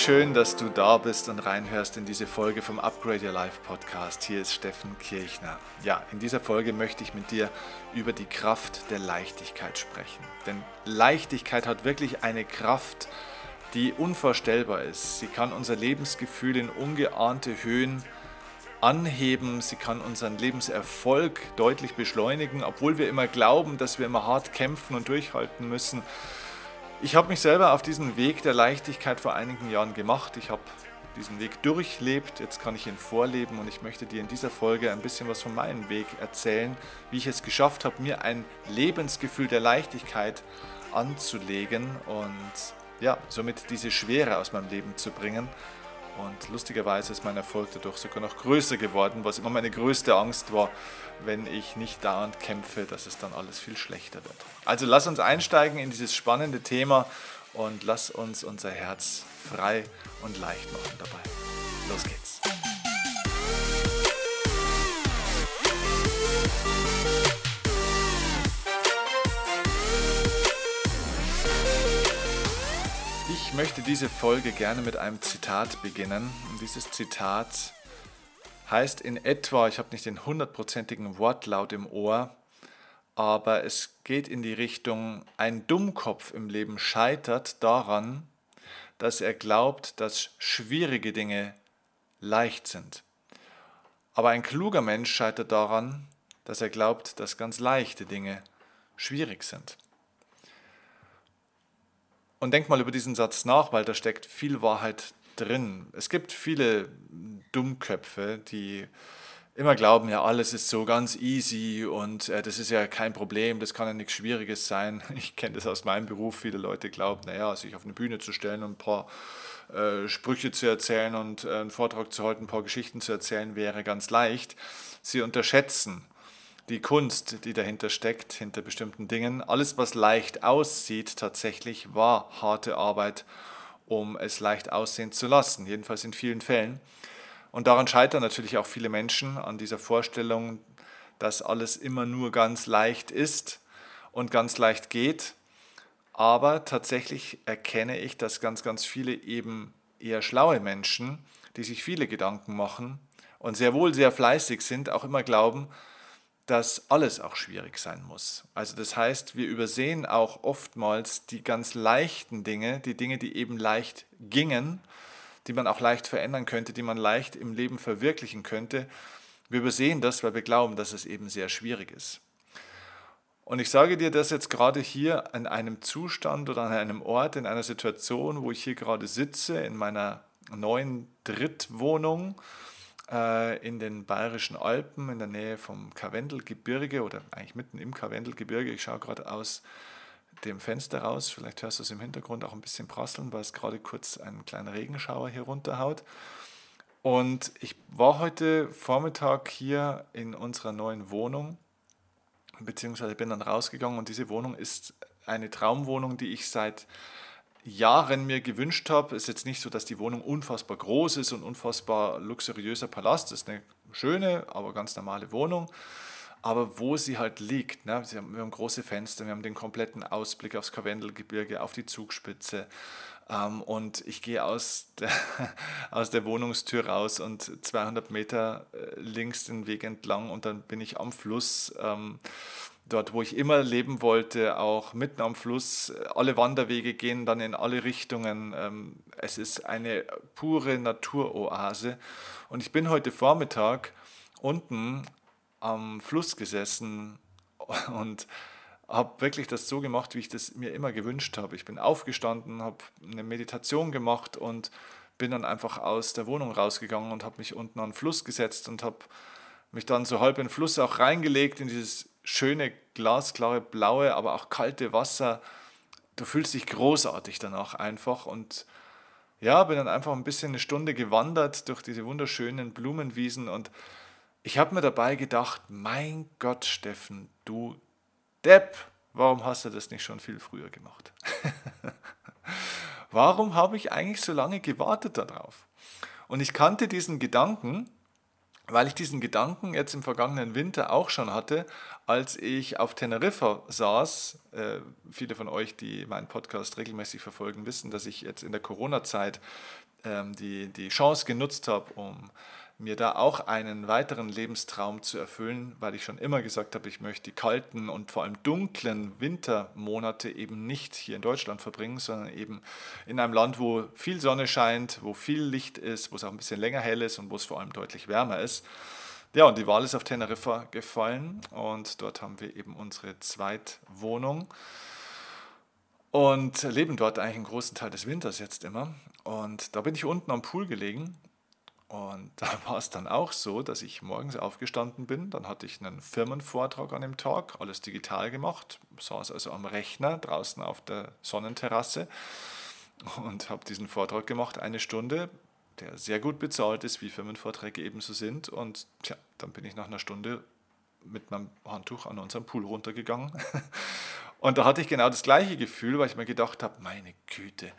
schön, dass du da bist und reinhörst in diese Folge vom Upgrade Your Life Podcast. Hier ist Steffen Kirchner. Ja, in dieser Folge möchte ich mit dir über die Kraft der Leichtigkeit sprechen. Denn Leichtigkeit hat wirklich eine Kraft, die unvorstellbar ist. Sie kann unser Lebensgefühl in ungeahnte Höhen anheben, sie kann unseren Lebenserfolg deutlich beschleunigen, obwohl wir immer glauben, dass wir immer hart kämpfen und durchhalten müssen ich habe mich selber auf diesen Weg der Leichtigkeit vor einigen Jahren gemacht. Ich habe diesen Weg durchlebt, jetzt kann ich ihn vorleben und ich möchte dir in dieser Folge ein bisschen was von meinem Weg erzählen, wie ich es geschafft habe, mir ein Lebensgefühl der Leichtigkeit anzulegen und ja, somit diese Schwere aus meinem Leben zu bringen und lustigerweise ist mein Erfolg dadurch sogar noch größer geworden, was immer meine größte Angst war, wenn ich nicht dauernd kämpfe, dass es dann alles viel schlechter wird. Also lass uns einsteigen in dieses spannende Thema und lass uns unser Herz frei und leicht machen dabei. Los geht's. Ich möchte diese Folge gerne mit einem Zitat beginnen. Und dieses Zitat heißt in etwa, ich habe nicht den hundertprozentigen Wortlaut im Ohr, aber es geht in die Richtung, ein Dummkopf im Leben scheitert daran, dass er glaubt, dass schwierige Dinge leicht sind. Aber ein kluger Mensch scheitert daran, dass er glaubt, dass ganz leichte Dinge schwierig sind. Und denk mal über diesen Satz nach, weil da steckt viel Wahrheit drin. Es gibt viele Dummköpfe, die immer glauben, ja, alles ist so ganz easy und äh, das ist ja kein Problem, das kann ja nichts Schwieriges sein. Ich kenne das aus meinem Beruf. Viele Leute glauben, naja, sich auf eine Bühne zu stellen und ein paar äh, Sprüche zu erzählen und äh, einen Vortrag zu halten, ein paar Geschichten zu erzählen, wäre ganz leicht. Sie unterschätzen die Kunst, die dahinter steckt, hinter bestimmten Dingen. Alles, was leicht aussieht, tatsächlich war harte Arbeit, um es leicht aussehen zu lassen, jedenfalls in vielen Fällen. Und daran scheitern natürlich auch viele Menschen an dieser Vorstellung, dass alles immer nur ganz leicht ist und ganz leicht geht. Aber tatsächlich erkenne ich, dass ganz, ganz viele eben eher schlaue Menschen, die sich viele Gedanken machen und sehr wohl sehr fleißig sind, auch immer glauben, dass alles auch schwierig sein muss. Also das heißt, wir übersehen auch oftmals die ganz leichten Dinge, die Dinge, die eben leicht gingen, die man auch leicht verändern könnte, die man leicht im Leben verwirklichen könnte. Wir übersehen das, weil wir glauben, dass es eben sehr schwierig ist. Und ich sage dir das jetzt gerade hier an einem Zustand oder an einem Ort, in einer Situation, wo ich hier gerade sitze, in meiner neuen Drittwohnung in den Bayerischen Alpen in der Nähe vom Karwendelgebirge oder eigentlich mitten im Karwendelgebirge. Ich schaue gerade aus dem Fenster raus. Vielleicht hörst du es im Hintergrund auch ein bisschen prasseln, weil es gerade kurz einen kleinen Regenschauer hier runterhaut. Und ich war heute Vormittag hier in unserer neuen Wohnung, beziehungsweise bin dann rausgegangen und diese Wohnung ist eine Traumwohnung, die ich seit Jahren mir gewünscht habe. Ist jetzt nicht so, dass die Wohnung unfassbar groß ist und unfassbar luxuriöser Palast. Das ist eine schöne, aber ganz normale Wohnung. Aber wo sie halt liegt, ne? wir haben große Fenster, wir haben den kompletten Ausblick aufs Karwendelgebirge, auf die Zugspitze. Ähm, und ich gehe aus der, aus der Wohnungstür raus und 200 Meter äh, links den Weg entlang und dann bin ich am Fluss. Dort, wo ich immer leben wollte, auch mitten am Fluss. Alle Wanderwege gehen dann in alle Richtungen. Ähm, es ist eine pure Naturoase. Und ich bin heute Vormittag unten am Fluss gesessen und habe wirklich das so gemacht, wie ich das mir immer gewünscht habe. Ich bin aufgestanden, habe eine Meditation gemacht und bin dann einfach aus der Wohnung rausgegangen und habe mich unten an den Fluss gesetzt und habe mich dann so halb in den Fluss auch reingelegt in dieses schöne, glasklare, blaue, aber auch kalte Wasser. Du fühlst dich großartig danach einfach und ja, bin dann einfach ein bisschen eine Stunde gewandert durch diese wunderschönen Blumenwiesen und ich habe mir dabei gedacht, mein Gott, Steffen, du Depp, warum hast du das nicht schon viel früher gemacht? warum habe ich eigentlich so lange gewartet darauf? Und ich kannte diesen Gedanken, weil ich diesen Gedanken jetzt im vergangenen Winter auch schon hatte, als ich auf Teneriffa saß. Äh, viele von euch, die meinen Podcast regelmäßig verfolgen, wissen, dass ich jetzt in der Corona-Zeit ähm, die, die Chance genutzt habe, um mir da auch einen weiteren Lebenstraum zu erfüllen, weil ich schon immer gesagt habe, ich möchte die kalten und vor allem dunklen Wintermonate eben nicht hier in Deutschland verbringen, sondern eben in einem Land, wo viel Sonne scheint, wo viel Licht ist, wo es auch ein bisschen länger hell ist und wo es vor allem deutlich wärmer ist. Ja, und die Wahl ist auf Teneriffa gefallen und dort haben wir eben unsere Zweitwohnung und leben dort eigentlich einen großen Teil des Winters jetzt immer. Und da bin ich unten am Pool gelegen und da war es dann auch so, dass ich morgens aufgestanden bin. Dann hatte ich einen Firmenvortrag an dem Tag, alles digital gemacht, saß also am Rechner draußen auf der Sonnenterrasse und habe diesen Vortrag gemacht, eine Stunde, der sehr gut bezahlt ist, wie Firmenvorträge ebenso sind. Und tja, dann bin ich nach einer Stunde mit meinem Handtuch an unserem Pool runtergegangen. Und da hatte ich genau das gleiche Gefühl, weil ich mir gedacht habe, meine Güte,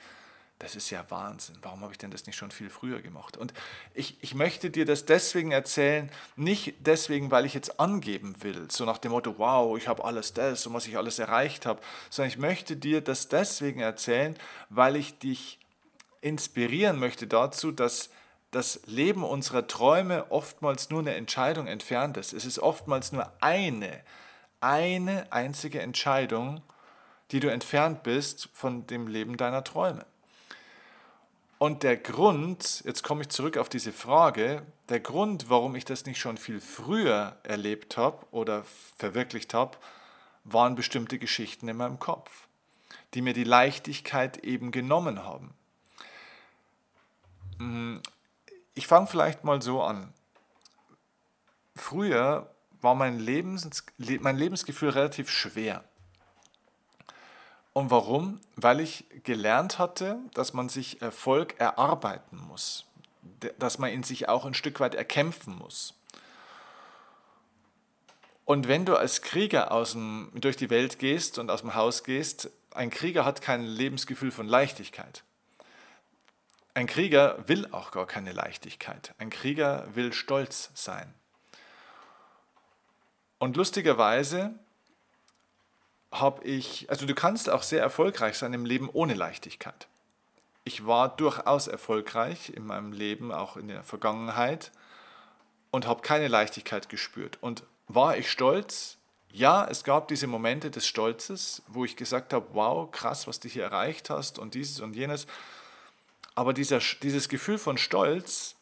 das ist ja Wahnsinn. Warum habe ich denn das nicht schon viel früher gemacht? Und ich, ich möchte dir das deswegen erzählen, nicht deswegen, weil ich jetzt angeben will, so nach dem Motto, wow, ich habe alles das und was ich alles erreicht habe, sondern ich möchte dir das deswegen erzählen, weil ich dich inspirieren möchte dazu, dass das Leben unserer Träume oftmals nur eine Entscheidung entfernt ist. Es ist oftmals nur eine, eine einzige Entscheidung, die du entfernt bist von dem Leben deiner Träume. Und der Grund, jetzt komme ich zurück auf diese Frage, der Grund, warum ich das nicht schon viel früher erlebt habe oder verwirklicht habe, waren bestimmte Geschichten in meinem Kopf, die mir die Leichtigkeit eben genommen haben. Hm, ich fange vielleicht mal so an. Früher war mein, Lebens, mein Lebensgefühl relativ schwer. Und warum? Weil ich gelernt hatte, dass man sich Erfolg erarbeiten muss, dass man ihn sich auch ein Stück weit erkämpfen muss. Und wenn du als Krieger aus dem, durch die Welt gehst und aus dem Haus gehst, ein Krieger hat kein Lebensgefühl von Leichtigkeit. Ein Krieger will auch gar keine Leichtigkeit. Ein Krieger will stolz sein. Und lustigerweise habe ich, also du kannst auch sehr erfolgreich sein im Leben ohne Leichtigkeit. Ich war durchaus erfolgreich in meinem Leben, auch in der Vergangenheit, und habe keine Leichtigkeit gespürt. Und war ich stolz? Ja, es gab diese Momente des Stolzes, wo ich gesagt habe, wow, krass, was du hier erreicht hast und dieses und jenes. Aber dieser, dieses Gefühl von Stolz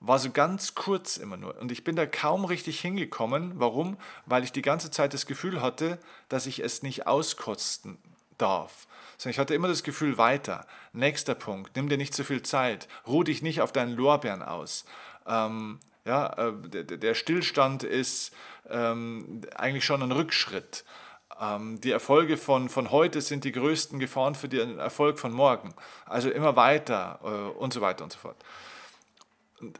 war so ganz kurz immer nur. Und ich bin da kaum richtig hingekommen. Warum? Weil ich die ganze Zeit das Gefühl hatte, dass ich es nicht auskosten darf. Sondern ich hatte immer das Gefühl, weiter. Nächster Punkt, nimm dir nicht zu viel Zeit. Ruh dich nicht auf deinen Lorbeeren aus. Ähm, ja, äh, der, der, Stillstand ist ähm, eigentlich schon ein Rückschritt. Ähm, die Erfolge von, von heute sind die größten Gefahren für den Erfolg von morgen. Also immer weiter äh, und so weiter und so fort.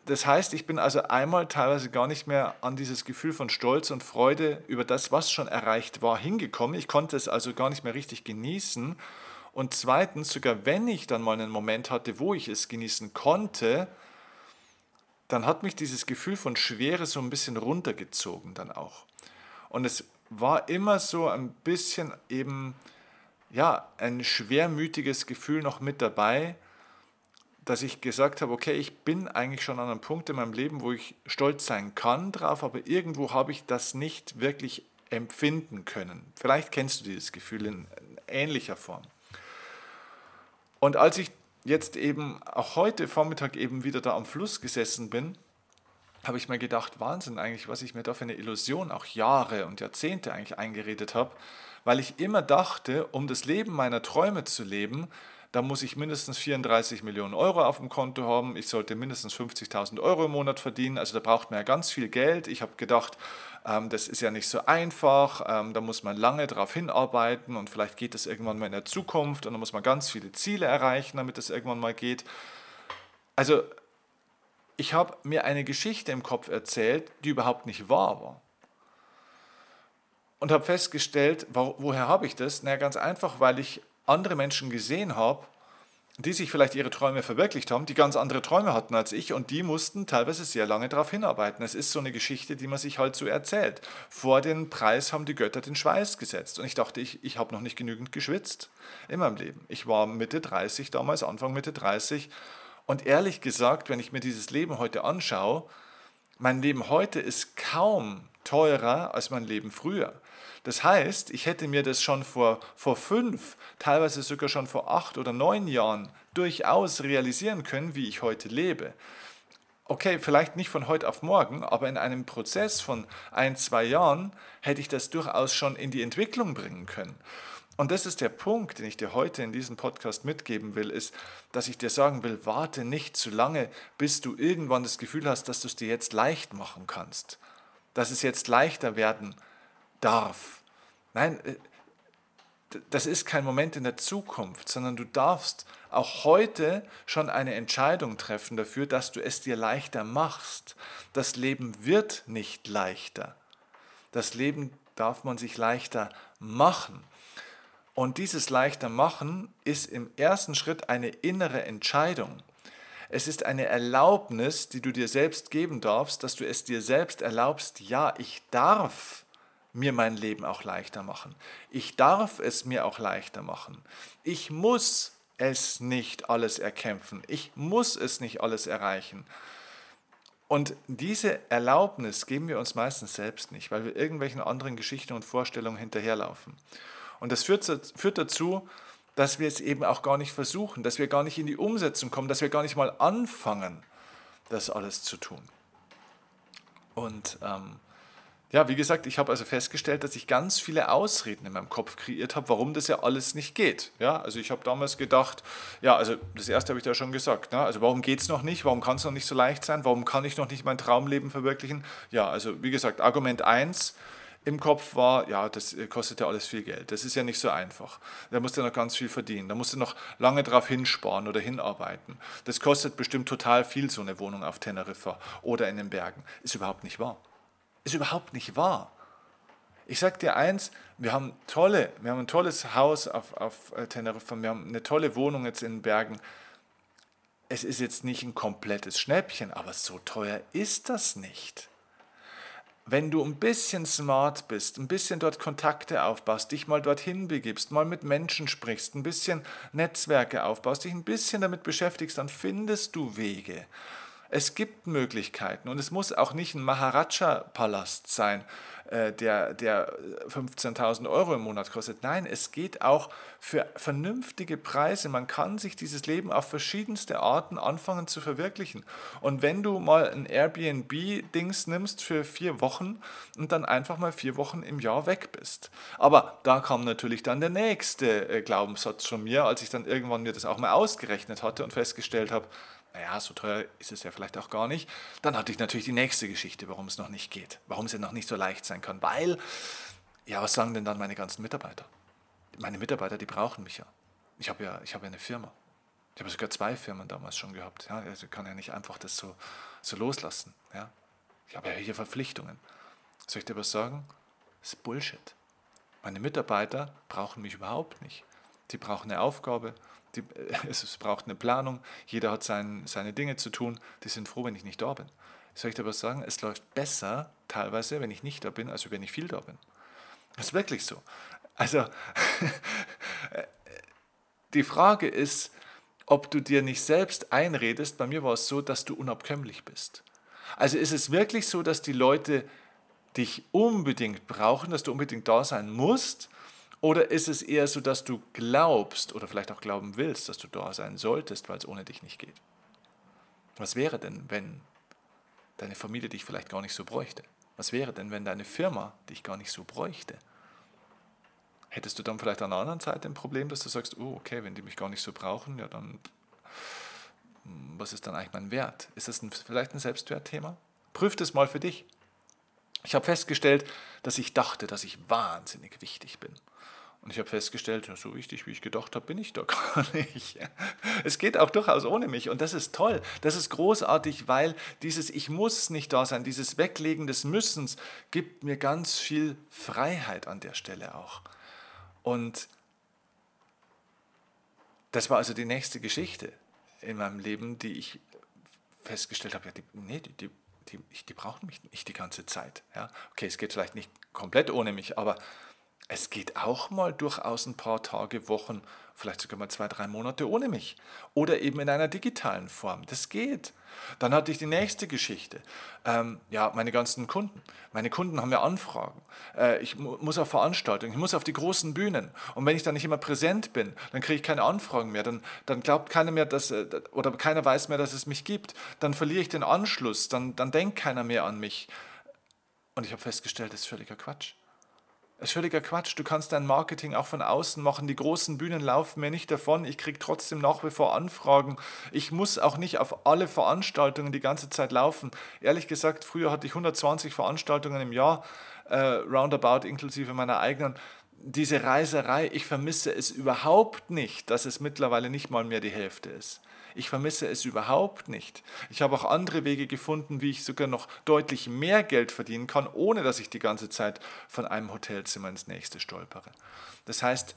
Das heißt, ich bin also einmal teilweise gar nicht mehr an dieses Gefühl von Stolz und Freude über das, was schon erreicht war, hingekommen. Ich konnte es also gar nicht mehr richtig genießen. Und zweitens, sogar wenn ich dann mal einen Moment hatte, wo ich es genießen konnte, dann hat mich dieses Gefühl von Schwere so ein bisschen runtergezogen dann auch. Und es war immer so ein bisschen eben, ja, ein schwermütiges Gefühl noch mit dabei, dass ich gesagt habe, okay, ich bin eigentlich schon an einem Punkt in meinem Leben, wo ich stolz sein kann drauf, aber irgendwo habe ich das nicht wirklich empfinden können. Vielleicht kennst du dieses Gefühl in ähnlicher Form. Und als ich jetzt eben auch heute Vormittag eben wieder da am Fluss gesessen bin, habe ich mir gedacht, Wahnsinn eigentlich, was ich mir da für eine Illusion auch Jahre und Jahrzehnte eigentlich eingeredet habe, weil ich immer dachte, um das Leben meiner Träume zu leben, da muss ich mindestens 34 Millionen Euro auf dem Konto haben, ich sollte mindestens 50.000 Euro im Monat verdienen, also da braucht man ja ganz viel Geld. Ich habe gedacht, ähm, das ist ja nicht so einfach, ähm, da muss man lange darauf hinarbeiten und vielleicht geht es irgendwann mal in der Zukunft und da muss man ganz viele Ziele erreichen, damit es irgendwann mal geht. Also ich habe mir eine Geschichte im Kopf erzählt, die überhaupt nicht wahr war. Und habe festgestellt, woher habe ich das? Na, ganz einfach, weil ich andere Menschen gesehen habe, die sich vielleicht ihre Träume verwirklicht haben, die ganz andere Träume hatten als ich und die mussten teilweise sehr lange darauf hinarbeiten. Es ist so eine Geschichte, die man sich halt so erzählt. Vor den Preis haben die Götter den Schweiß gesetzt und ich dachte, ich, ich habe noch nicht genügend geschwitzt in meinem Leben. Ich war Mitte 30 damals, Anfang Mitte 30 Und ehrlich gesagt, wenn ich mir dieses Leben heute anschaue, mein Leben heute ist kaum teurer als mein Leben früher. Das heißt, ich hätte mir das schon vor, vor fünf, teilweise sogar schon vor acht oder neun Jahren durchaus realisieren können, wie ich heute lebe. Okay, vielleicht nicht von heute auf morgen, aber in einem Prozess von ein, zwei Jahren hätte ich das durchaus schon in die Entwicklung bringen können. Und das ist der Punkt, den ich dir heute in diesem Podcast mitgeben will, ist, dass ich dir sagen will, warte nicht zu lange, bis du irgendwann das Gefühl hast, dass du es dir jetzt leicht machen kannst, dass es jetzt leichter werden darf. Nein, äh, das ist kein Moment in der Zukunft, sondern du darfst auch heute schon eine Entscheidung treffen dafür, dass du es dir leichter machst. Das Leben wird nicht leichter. Das Leben darf man sich leichter machen. Und dieses leichter machen ist im ersten Schritt eine innere Entscheidung. Es ist eine Erlaubnis, die du dir selbst geben darfst, dass du es dir selbst erlaubst, ja, ich darf mir mein Leben auch leichter machen. Ich darf es mir auch leichter machen. Ich muss es nicht alles erkämpfen. Ich muss es nicht alles erreichen. Und diese Erlaubnis geben wir uns meistens selbst nicht, weil wir irgendwelchen anderen Geschichten und Vorstellungen hinterherlaufen. Und das führt, führt dazu, dass wir es eben auch gar nicht versuchen, dass wir gar nicht in die Umsetzung kommen, dass wir gar nicht mal anfangen, das alles zu tun. Und ähm, ja, wie gesagt, ich habe also festgestellt, dass ich ganz viele Ausreden in meinem Kopf kreiert habe, warum das ja alles nicht geht. Ja, also ich habe damals gedacht, ja, also das erste habe ich da schon gesagt, ne? also warum geht es noch nicht, warum kann es noch nicht so leicht sein, warum kann ich noch nicht mein Traumleben verwirklichen? Ja, also wie gesagt, Argument 1, im Kopf war, ja, das äh, kostet ja alles viel Geld. Das ist ja nicht so einfach. Da musst du noch ganz viel verdienen. Da musst du noch lange drauf hinsparen oder hinarbeiten. Das kostet bestimmt total viel, so eine Wohnung auf Teneriffa oder in den Bergen. Ist überhaupt nicht wahr. Ist überhaupt nicht wahr. Ich sag dir eins, wir haben tolle, wir haben ein tolles Haus auf, auf äh, Teneriffa, wir haben eine tolle Wohnung jetzt in den Bergen. Es ist jetzt nicht ein komplettes Schnäppchen, aber so teuer ist das nicht wenn du ein bisschen smart bist, ein bisschen dort Kontakte aufbaust, dich mal dorthin begibst, mal mit Menschen sprichst, ein bisschen Netzwerke aufbaust, dich ein bisschen damit beschäftigst, dann findest du Wege. Es gibt Möglichkeiten und es muss auch nicht ein Maharaja-Palast sein, äh, der, der 15.000 Euro im Monat kostet. Nein, es geht auch für vernünftige Preise. Man kann sich dieses Leben auf verschiedenste Arten anfangen zu verwirklichen. Und wenn du mal ein Airbnb-Dings nimmst für vier Wochen und dann einfach mal vier Wochen im Jahr weg bist. Aber da kam natürlich dann der nächste äh, Glaubenssatz von mir, als ich dann irgendwann mir das auch mal ausgerechnet hatte und festgestellt habe, naja, so teuer ist es ja vielleicht auch gar nicht. Dann hatte ich natürlich die nächste Geschichte, warum es noch nicht geht, warum es ja noch nicht so leicht sein kann. Weil, ja, was sagen denn dann meine ganzen Mitarbeiter? Meine Mitarbeiter, die brauchen mich ja. Ich habe ja, ich habe ja eine Firma. Ich habe sogar zwei Firmen damals schon gehabt. Ja, also kann ja nicht einfach das so, so loslassen. Ja. Ich habe ja hier Verpflichtungen. Soll ich dir was sagen? Das ist Bullshit. Meine Mitarbeiter brauchen mich überhaupt nicht. Die brauchen eine Aufgabe, die, es braucht eine Planung, jeder hat sein, seine Dinge zu tun, die sind froh, wenn ich nicht da bin. Soll ich dir was sagen? Es läuft besser teilweise, wenn ich nicht da bin, als wenn ich viel da bin. Das ist wirklich so. Also, die Frage ist, ob du dir nicht selbst einredest, bei mir war es so, dass du unabkömmlich bist. Also ist es wirklich so, dass die Leute dich unbedingt brauchen, dass du unbedingt da sein musst oder ist es eher so, dass du glaubst oder vielleicht auch glauben willst, dass du da sein solltest, weil es ohne dich nicht geht? Was wäre denn, wenn deine Familie dich vielleicht gar nicht so bräuchte? Was wäre denn, wenn deine Firma dich gar nicht so bräuchte? Hättest du dann vielleicht an der anderen Seite ein Problem, dass du sagst, oh, okay, wenn die mich gar nicht so brauchen, ja dann, hm, was ist dann eigentlich mein Wert? Ist das ein, vielleicht ein Selbstwertthema? Prüf das mal für dich. Ich habe festgestellt, dass ich dachte, dass ich wahnsinnig wichtig bin. Und ich habe festgestellt, so wichtig, wie ich gedacht habe, bin ich doch gar nicht. Es geht auch durchaus ohne mich. Und das ist toll. Das ist großartig, weil dieses Ich muss nicht da sein, dieses Weglegen des Müssens gibt mir ganz viel Freiheit an der Stelle auch. Und das war also die nächste Geschichte in meinem Leben, die ich festgestellt habe, ja, die, nee, die, die, die, die brauchen mich nicht die ganze Zeit. Ja? Okay, es geht vielleicht nicht komplett ohne mich, aber Es geht auch mal durchaus ein paar Tage, Wochen, vielleicht sogar mal zwei, drei Monate ohne mich. Oder eben in einer digitalen Form. Das geht. Dann hatte ich die nächste Geschichte. Ähm, ja, meine ganzen Kunden. Meine Kunden haben ja Anfragen. Äh, ich mu muss auf Veranstaltungen, ich muss auf die großen Bühnen. Und wenn ich dann nicht immer präsent bin, dann kriege ich keine Anfragen mehr. Dann, dann glaubt keiner mehr, dass, äh, oder keiner weiß mehr, dass es mich gibt. Dann verliere ich den Anschluss. Dann, dann denkt keiner mehr an mich. Und ich habe festgestellt, das ist völliger Quatsch. Das ist völliger Quatsch. Du kannst dein Marketing auch von außen machen. Die großen Bühnen laufen mir nicht davon. Ich kriege trotzdem nach wie vor Anfragen. Ich muss auch nicht auf alle Veranstaltungen die ganze Zeit laufen. Ehrlich gesagt, früher hatte ich 120 Veranstaltungen im Jahr, äh, roundabout inklusive meiner eigenen. Diese Reiserei, ich vermisse es überhaupt nicht, dass es mittlerweile nicht mal mehr die Hälfte ist. Ich vermisse es überhaupt nicht. Ich habe auch andere Wege gefunden, wie ich sogar noch deutlich mehr Geld verdienen kann, ohne dass ich die ganze Zeit von einem Hotelzimmer ins nächste stolpere. Das heißt,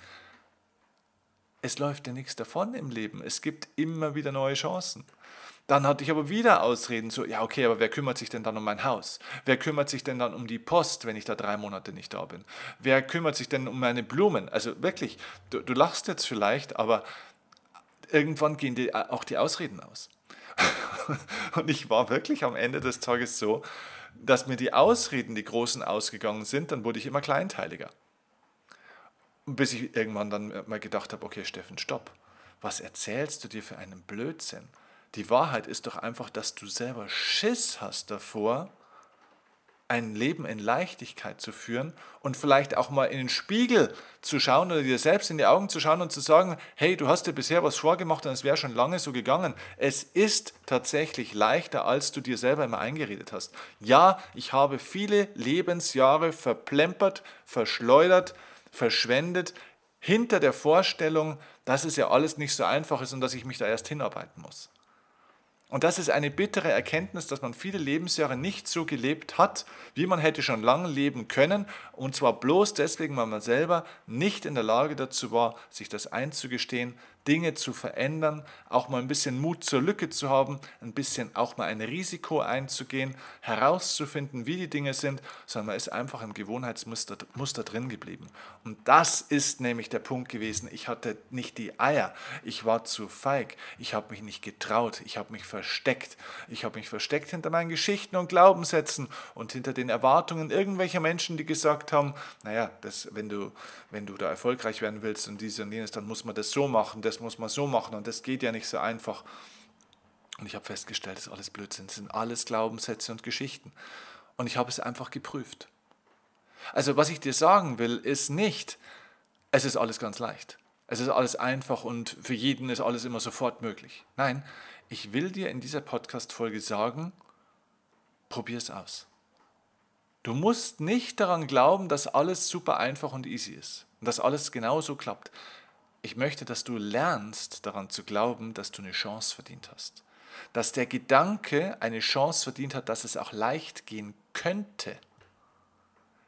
es läuft ja nichts davon im Leben. Es gibt immer wieder neue Chancen. Dann hatte ich aber wieder Ausreden, so, ja, okay, aber wer kümmert sich denn dann um mein Haus? Wer kümmert sich denn dann um die Post, wenn ich da drei Monate nicht da bin? Wer kümmert sich denn um meine Blumen? Also wirklich, du, du lachst jetzt vielleicht, aber irgendwann gehen die, äh, auch die Ausreden aus. Und ich war wirklich am Ende des Tages so, dass mir die Ausreden, die großen, ausgegangen sind, dann wurde ich immer kleinteiliger. Bis ich irgendwann dann mal gedacht habe, okay, Steffen, stopp. Was erzählst du dir für einen Blödsinn? Die Wahrheit ist doch einfach, dass du selber Schiss hast davor, ein Leben in Leichtigkeit zu führen und vielleicht auch mal in den Spiegel zu schauen oder dir selbst in die Augen zu schauen und zu sagen, hey, du hast dir bisher was vorgemacht und es wäre schon lange so gegangen. Es ist tatsächlich leichter, als du dir selber immer eingeredet hast. Ja, ich habe viele Lebensjahre verplempert, verschleudert, verschwendet, hinter der Vorstellung, dass es ja alles nicht so einfach ist und dass ich mich da erst hinarbeiten muss. Und das ist eine bittere Erkenntnis, dass man viele Lebensjahre nicht so gelebt hat, wie man hätte schon lange leben können. Und zwar bloß deswegen, weil man selber nicht in der Lage dazu war, sich das einzugestehen, Dinge zu verändern, auch mal ein bisschen Mut zur Lücke zu haben, ein bisschen auch mal ein Risiko einzugehen, herauszufinden, wie die Dinge sind, sondern man ist einfach im Gewohnheitsmuster Muster drin geblieben. Und das ist nämlich der Punkt gewesen. Ich hatte nicht die Eier, ich war zu feig, ich habe mich nicht getraut, ich habe mich versteckt. Ich habe mich versteckt hinter meinen Geschichten und Glaubenssätzen und hinter den Erwartungen irgendwelcher Menschen, die gesagt haben, naja, das, wenn, du, wenn du da erfolgreich werden willst und dies und jenes, dann muss man das so machen, das das muss man so machen und das geht ja nicht so einfach. Und ich habe festgestellt, das ist alles Blödsinn, das sind alles Glaubenssätze und Geschichten. Und ich habe es einfach geprüft. Also was ich dir sagen will, ist nicht, es ist alles ganz leicht. Es ist alles einfach und für jeden ist alles immer sofort möglich. Nein, ich will dir in dieser Podcast-Folge sagen, probier es aus. Du musst nicht daran glauben, dass alles super einfach und easy ist und dass alles genauso klappt. Ich möchte, dass du lernst daran zu glauben, dass du eine Chance verdient hast. Dass der Gedanke eine Chance verdient hat, dass es auch leicht gehen könnte.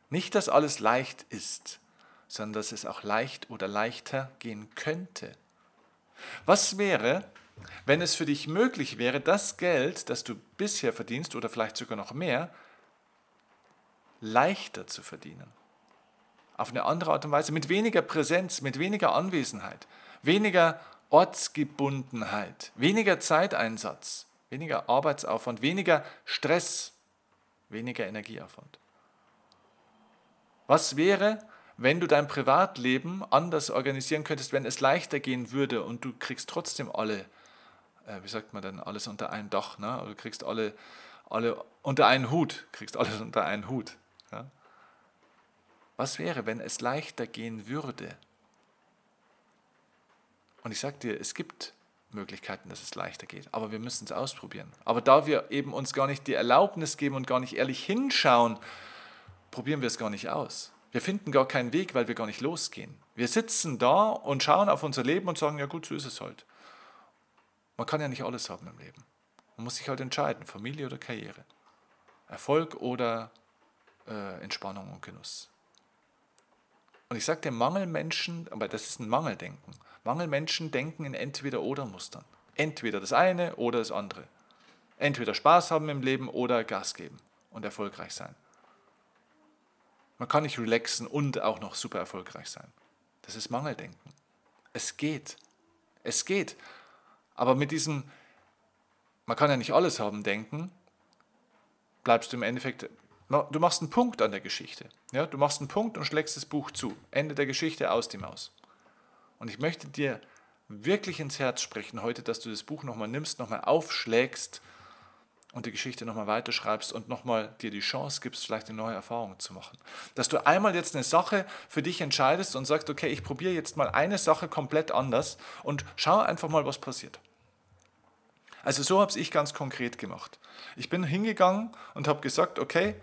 Nicht, dass alles leicht ist, sondern dass es auch leicht oder leichter gehen könnte. Was wäre, wenn es für dich möglich wäre, das Geld, das du bisher verdienst oder vielleicht sogar noch mehr, leichter zu verdienen? Auf eine andere Art und Weise, mit weniger Präsenz, mit weniger Anwesenheit, weniger Ortsgebundenheit, weniger Zeiteinsatz, weniger Arbeitsaufwand, weniger Stress, weniger Energieaufwand. Was wäre, wenn du dein Privatleben anders organisieren könntest, wenn es leichter gehen würde und du kriegst trotzdem alle, äh, wie sagt man denn, alles unter einem Dach, ne? oder du kriegst alle, alle unter einen Hut, kriegst alles unter einen Hut. Was wäre, wenn es leichter gehen würde? Und ich sage dir, es gibt Möglichkeiten, dass es leichter geht, aber wir müssen es ausprobieren. Aber da wir eben uns gar nicht die Erlaubnis geben und gar nicht ehrlich hinschauen, probieren wir es gar nicht aus. Wir finden gar keinen Weg, weil wir gar nicht losgehen. Wir sitzen da und schauen auf unser Leben und sagen, ja gut, so ist es halt. Man kann ja nicht alles haben im Leben. Man muss sich halt entscheiden, Familie oder Karriere. Erfolg oder äh, Entspannung und Genuss. Und ich sage dir, Mangelmenschen, aber das ist ein Mangeldenken. Mangelmenschen denken in Entweder-Oder-Mustern. Entweder das eine oder das andere. Entweder Spaß haben im Leben oder Gas geben und erfolgreich sein. Man kann nicht relaxen und auch noch super erfolgreich sein. Das ist Mangeldenken. Es geht. Es geht. Aber mit diesem, man kann ja nicht alles haben, denken, bleibst du im Endeffekt, du machst einen Punkt an der Geschichte. Ja? Du machst einen Punkt und schlägst das Buch zu. Ende der Geschichte aus die Maus. Und ich möchte dir wirklich ins Herz sprechen heute, dass du das Buch nochmal nimmst, nochmal aufschlägst und die Geschichte nochmal weiterschreibst und nochmal dir die Chance gibst, vielleicht eine neue Erfahrung zu machen. Dass du einmal jetzt eine Sache für dich entscheidest und sagst, okay, ich probiere jetzt mal eine Sache komplett anders und schau einfach mal, was passiert. Also so habe ich ganz konkret gemacht. Ich bin hingegangen und habe gesagt, okay,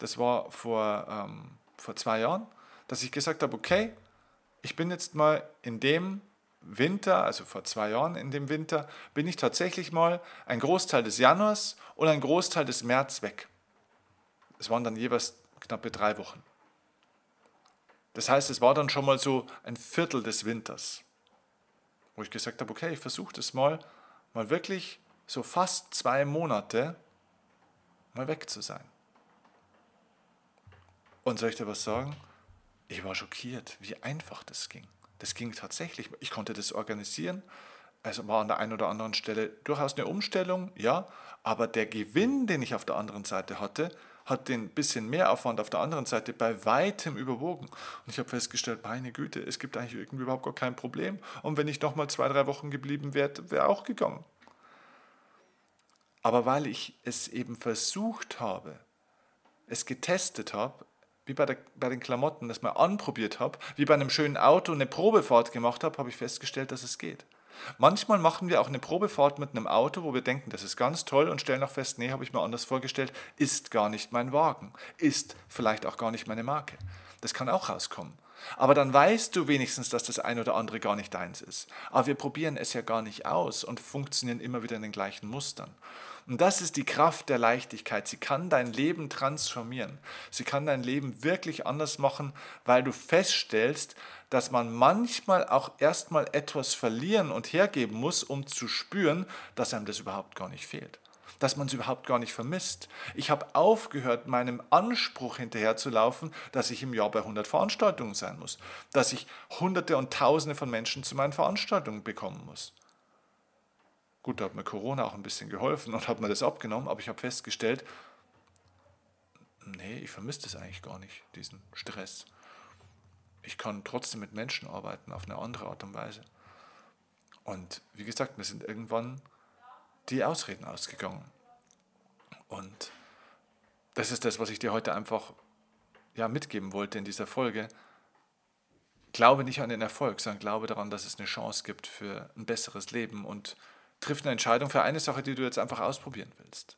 das war vor, ähm, vor zwei Jahren, dass ich gesagt habe, okay, ich bin jetzt mal in dem Winter, also vor zwei Jahren in dem Winter, bin ich tatsächlich mal ein Großteil des Januars und ein Großteil des März weg. Es waren dann jeweils knappe drei Wochen. Das heißt, es war dann schon mal so ein Viertel des Winters, wo ich gesagt habe, okay, ich versuche das mal, mal wirklich so fast zwei Monate mal weg zu sein. Und soll ich dir was sagen? Ich war schockiert, wie einfach das ging. Das ging tatsächlich. Ich konnte das organisieren. Also war an der einen oder anderen Stelle durchaus eine Umstellung, ja, aber der Gewinn, den ich auf der anderen Seite hatte, hat den bisschen Mehraufwand auf der anderen Seite bei weitem überwogen. Und ich habe festgestellt, meine Güte, es gibt eigentlich irgendwie überhaupt gar kein Problem. Und wenn ich noch mal zwei, drei Wochen geblieben wäre, wäre auch gegangen. Aber weil ich es eben versucht habe, es getestet habe, wie bei, der, bei den Klamotten, das mal anprobiert habe, wie bei einem schönen Auto eine Probefahrt gemacht habe, habe ich festgestellt, dass es geht. Manchmal machen wir auch eine Probefahrt mit einem Auto, wo wir denken, das ist ganz toll und stellen auch fest, nee, habe ich mir anders vorgestellt, ist gar nicht mein Wagen, ist vielleicht auch gar nicht meine Marke. Das kann auch rauskommen. Aber dann weißt du wenigstens, dass das ein oder andere gar nicht deins ist. Aber wir probieren es ja gar nicht aus und funktionieren immer wieder in den gleichen Mustern. Und das ist die Kraft der Leichtigkeit. Sie kann dein Leben transformieren. Sie kann dein Leben wirklich anders machen, weil du feststellst, dass man manchmal auch erstmal etwas verlieren und hergeben muss, um zu spüren, dass einem das überhaupt gar nicht fehlt dass man es überhaupt gar nicht vermisst. Ich habe aufgehört, meinem Anspruch hinterherzulaufen, dass ich im Jahr bei 100 Veranstaltungen sein muss, dass ich Hunderte und Tausende von Menschen zu meinen Veranstaltungen bekommen muss. Gut, da hat mir Corona auch ein bisschen geholfen und hat mir das abgenommen, aber ich habe festgestellt, nee, ich vermisse das eigentlich gar nicht, diesen Stress. Ich kann trotzdem mit Menschen arbeiten auf eine andere Art und Weise. Und wie gesagt, wir sind irgendwann die Ausreden ausgegangen. Und das ist das, was ich dir heute einfach ja, mitgeben wollte in dieser Folge. Glaube nicht an den Erfolg, sondern glaube daran, dass es eine Chance gibt für ein besseres Leben und triff eine Entscheidung für eine Sache, die du jetzt einfach ausprobieren willst.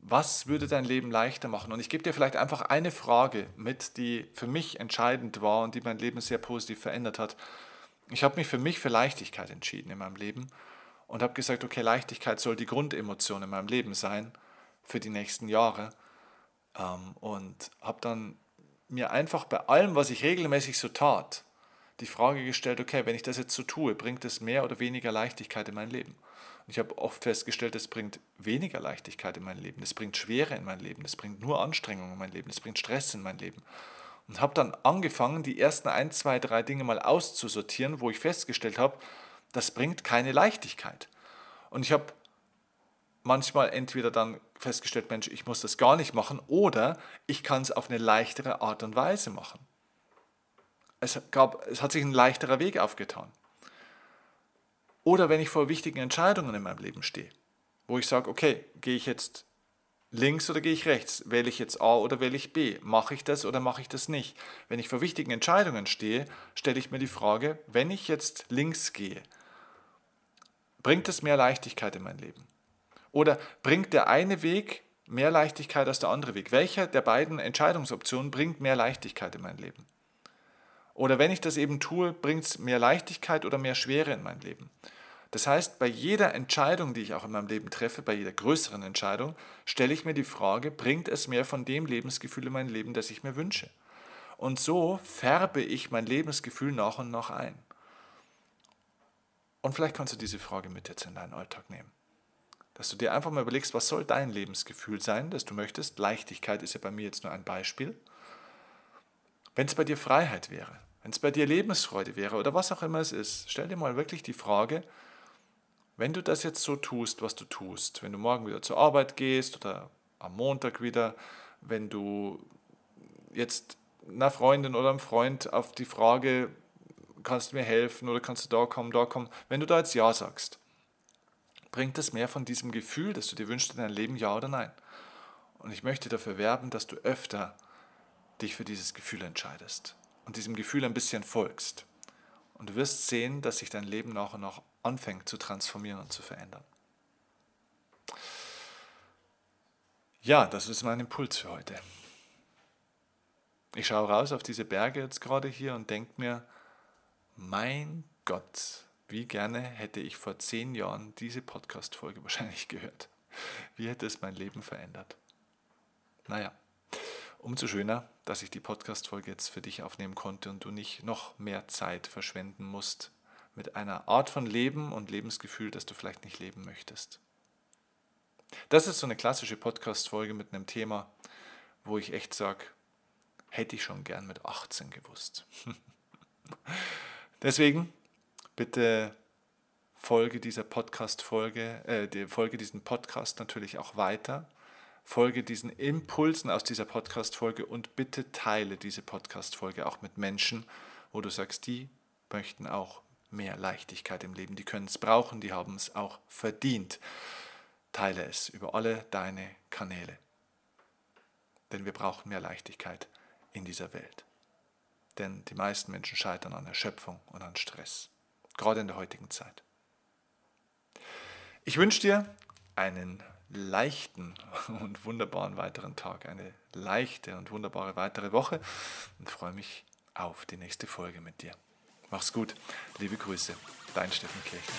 Was würde dein Leben leichter machen? Und ich gebe dir vielleicht einfach eine Frage mit, die für mich entscheidend war und die mein Leben sehr positiv verändert hat. Ich habe mich für mich für Leichtigkeit entschieden in meinem Leben und habe gesagt, okay, Leichtigkeit soll die Grundemotion in meinem Leben sein für die nächsten Jahre. Ähm, und habe dann mir einfach bei allem, was ich regelmäßig so tat, die Frage gestellt, okay, wenn ich das jetzt so tue, bringt es mehr oder weniger Leichtigkeit in mein Leben? Und ich habe oft festgestellt, es bringt weniger Leichtigkeit in mein Leben, es bringt Schwere in mein Leben, es bringt nur Anstrengung in mein Leben, es bringt Stress in mein Leben. Und habe dann angefangen, die ersten ein, zwei, drei Dinge mal auszusortieren, wo ich festgestellt habe, das bringt keine Leichtigkeit. Und ich habe manchmal entweder dann festgestellt, Mensch, ich muss das gar nicht machen, oder ich kann es auf eine leichtere Art und Weise machen. Es, gab, es hat sich ein leichterer Weg aufgetan. Oder wenn ich vor wichtigen Entscheidungen in meinem Leben stehe, wo ich sage, okay, gehe ich jetzt links oder gehe ich rechts? Wähle ich jetzt A oder wähle ich B? Mache ich das oder mache ich das nicht? Wenn ich vor wichtigen Entscheidungen stehe, stelle ich mir die Frage, wenn ich jetzt links gehe, Bringt es mehr Leichtigkeit in mein Leben? Oder bringt der eine Weg mehr Leichtigkeit als der andere Weg? Welcher der beiden Entscheidungsoptionen bringt mehr Leichtigkeit in mein Leben? Oder wenn ich das eben tue, bringt es mehr Leichtigkeit oder mehr Schwere in mein Leben? Das heißt, bei jeder Entscheidung, die ich auch in meinem Leben treffe, bei jeder größeren Entscheidung, stelle ich mir die Frage, bringt es mehr von dem Lebensgefühl in mein Leben, das ich mir wünsche? Und so färbe ich mein Lebensgefühl nach und nach ein. Und vielleicht kannst du diese Frage mit jetzt in deinen Alltag nehmen. Dass du dir einfach mal überlegst, was soll dein Lebensgefühl sein, das du möchtest. Leichtigkeit ist ja bei mir jetzt nur ein Beispiel. Wenn es bei dir Freiheit wäre, wenn es bei dir Lebensfreude wäre oder was auch immer es ist, stell dir mal wirklich die Frage, wenn du das jetzt so tust, was du tust, wenn du morgen wieder zur Arbeit gehst oder am Montag wieder, wenn du jetzt einer Freundin oder einem Freund auf die Frage, kannst du mir helfen oder kannst du da kommen, da kommen, wenn du da jetzt Ja sagst, bringt es mehr von diesem Gefühl, das du dir wünschst in dein Leben, ja oder nein? Und ich möchte dafür werben, dass du öfter dich für dieses Gefühl entscheidest und diesem Gefühl ein bisschen folgst. Und du wirst sehen, dass sich dein Leben nach und nach anfängt zu transformieren und zu verändern. Ja, das ist mein Impuls für heute. Ich schaue raus auf diese Berge jetzt gerade hier und denke mir, mein Gott, wie gerne hätte ich vor zehn Jahren diese Podcast-Folge wahrscheinlich gehört. Wie hätte es mein Leben verändert? Naja, umso schöner, dass ich die Podcast-Folge jetzt für dich aufnehmen konnte und du nicht noch mehr Zeit verschwenden musst mit einer Art von Leben und Lebensgefühl, das du vielleicht nicht leben möchtest. Das ist so eine klassische Podcast-Folge mit einem Thema, wo ich echt sage, hätte ich schon gern mit 18 gewusst. Deswegen bitte folge dieser Podcast-Folge, äh, folge diesem Podcast natürlich auch weiter. Folge diesen Impulsen aus dieser Podcast-Folge und bitte teile diese Podcast-Folge auch mit Menschen, wo du sagst, die möchten auch mehr Leichtigkeit im Leben. Die können es brauchen, die haben es auch verdient. Teile es über alle deine Kanäle. Denn wir brauchen mehr Leichtigkeit in dieser Welt. Denn die meisten Menschen scheitern an Erschöpfung und an Stress, gerade in der heutigen Zeit. Ich wünsche dir einen leichten und wunderbaren weiteren Tag, eine leichte und wunderbare weitere Woche und freue mich auf die nächste Folge mit dir. Mach's gut, liebe Grüße, dein Steffen Kirchner.